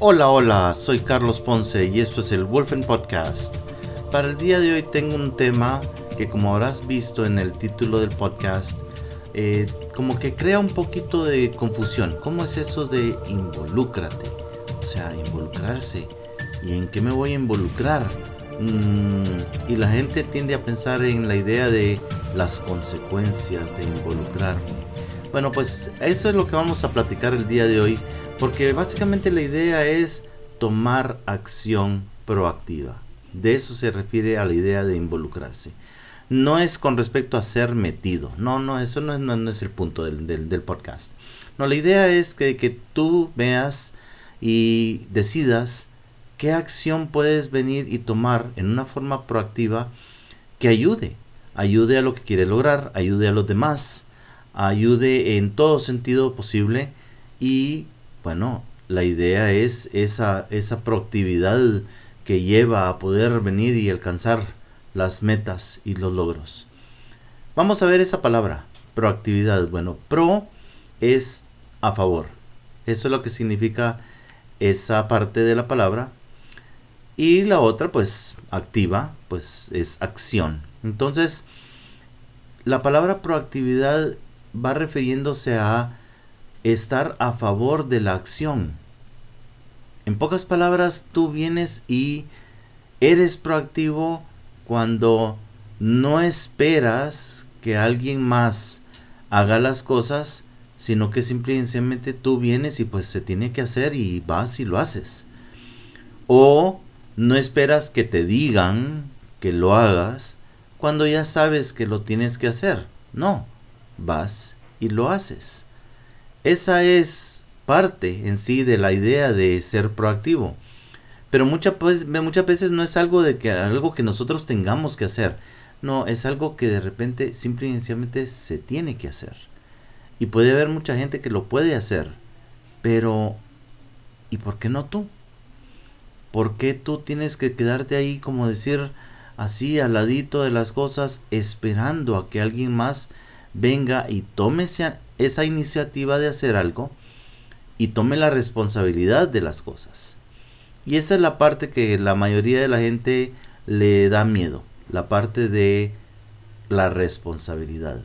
Hola, hola, soy Carlos Ponce y esto es el Wolfen Podcast. Para el día de hoy tengo un tema que como habrás visto en el título del podcast, eh, como que crea un poquito de confusión. ¿Cómo es eso de involúcrate? O sea, involucrarse. ¿Y en qué me voy a involucrar? Mm, y la gente tiende a pensar en la idea de las consecuencias de involucrarme. Bueno, pues eso es lo que vamos a platicar el día de hoy porque básicamente la idea es tomar acción proactiva. De eso se refiere a la idea de involucrarse. No es con respecto a ser metido. No, no, eso no es, no, es el punto del, del, podcast. No, la idea es que, que tú veas y decidas qué acción puedes venir y tomar en una forma proactiva que ayude. Ayude a lo que quieres lograr, ayude a los demás, ayude en todo sentido posible y bueno, la idea es esa, esa proactividad que lleva a poder venir y alcanzar las metas y los logros. Vamos a ver esa palabra, proactividad. Bueno, pro es a favor. Eso es lo que significa esa parte de la palabra. Y la otra, pues, activa, pues es acción. Entonces, la palabra proactividad va refiriéndose a estar a favor de la acción. En pocas palabras, tú vienes y eres proactivo cuando no esperas que alguien más haga las cosas, sino que simplemente tú vienes y pues se tiene que hacer y vas y lo haces. O no esperas que te digan que lo hagas cuando ya sabes que lo tienes que hacer. No, vas y lo haces. Esa es parte en sí de la idea de ser proactivo. Pero muchas, pues, muchas veces no es algo, de que, algo que nosotros tengamos que hacer. No, es algo que de repente simple y se tiene que hacer. Y puede haber mucha gente que lo puede hacer. Pero, ¿y por qué no tú? ¿Por qué tú tienes que quedarte ahí como decir así al ladito de las cosas esperando a que alguien más venga y tome esa iniciativa de hacer algo y tome la responsabilidad de las cosas. Y esa es la parte que la mayoría de la gente le da miedo, la parte de la responsabilidad.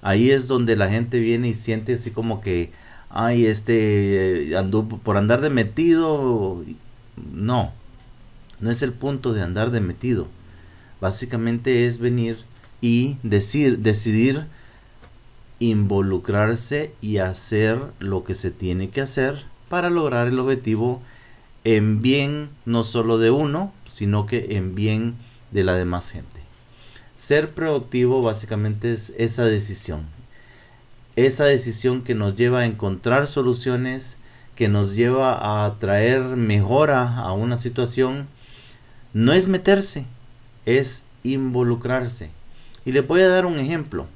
Ahí es donde la gente viene y siente así como que, ay, este, andó por andar de metido. No, no es el punto de andar de metido. Básicamente es venir y decir, decidir involucrarse y hacer lo que se tiene que hacer para lograr el objetivo en bien no solo de uno, sino que en bien de la demás gente. Ser productivo básicamente es esa decisión. Esa decisión que nos lleva a encontrar soluciones, que nos lleva a traer mejora a una situación, no es meterse, es involucrarse. Y le voy a dar un ejemplo.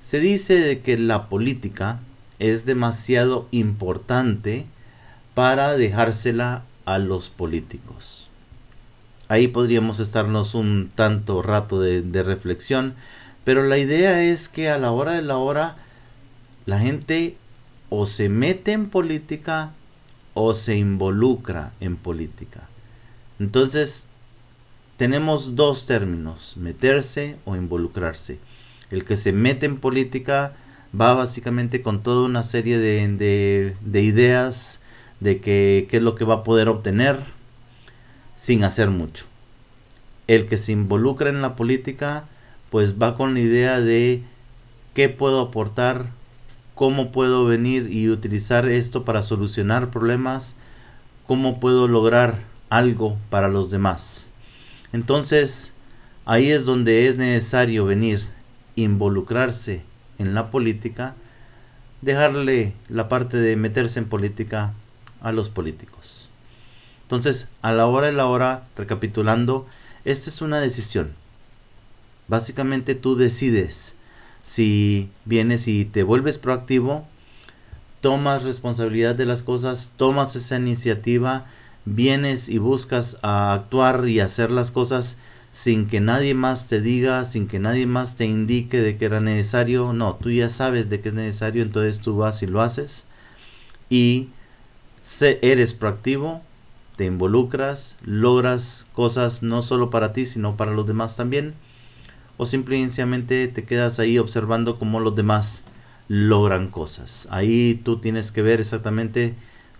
Se dice que la política es demasiado importante para dejársela a los políticos. Ahí podríamos estarnos un tanto rato de, reflexión, pero la idea es que a la hora de la hora la gente o se mete en política o se involucra en política. Entonces, tenemos dos términos, meterse o involucrarse. El que se mete en política va básicamente con toda una serie de, ideas de qué es lo que va a poder obtener sin hacer mucho. El que se involucra en la política pues va con la idea de qué puedo aportar, cómo puedo venir y utilizar esto para solucionar problemas, cómo puedo lograr algo para los demás. Entonces, ahí es donde es necesario venir involucrarse en la política, dejarle la parte de meterse en política a los políticos. Entonces, a la hora de la hora, recapitulando, esta es una decisión. Básicamente tú decides si vienes y te vuelves proactivo, tomas responsabilidad de las cosas, tomas esa iniciativa, vienes y buscas a actuar y hacer las cosas sin que nadie más te diga, sin que nadie más te indique de que era necesario. No, tú ya sabes de que es necesario, entonces tú vas y lo haces. Y eres proactivo, te involucras, logras cosas no solo para ti, sino para los demás también, o simplemente te quedas ahí observando cómo los demás logran cosas. Ahí tú tienes que ver exactamente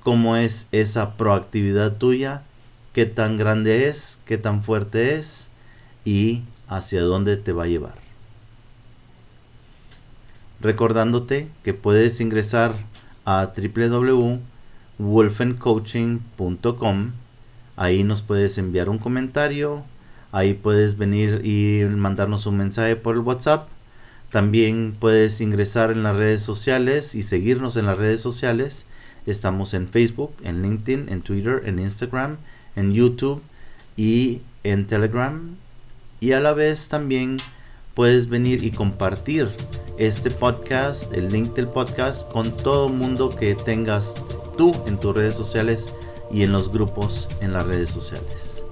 cómo es esa proactividad tuya, qué tan grande es, qué tan fuerte es y hacia dónde te va a llevar. Recordándote que puedes ingresar a www.wolfencoaching.com. Ahí nos puedes enviar un comentario, ahí puedes venir y mandarnos un mensaje por el WhatsApp. También puedes ingresar en las redes sociales y seguirnos en las redes sociales. Estamos en Facebook, en LinkedIn, en Twitter, en Instagram, en YouTube y en Telegram. Y a la vez también puedes venir y compartir este podcast, el link del podcast, con todo el mundo que tengas tú en tus redes sociales y en los grupos en las redes sociales.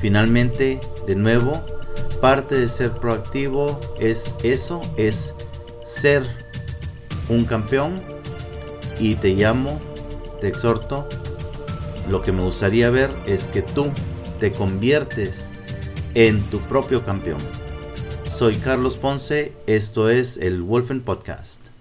Finalmente, de nuevo, parte de ser proactivo es eso, es ser un campeón y te llamo, te exhorto, lo que me gustaría ver es que tú te conviertes en tu propio campeón soy Carlos Ponce, esto es el Wolfen Podcast.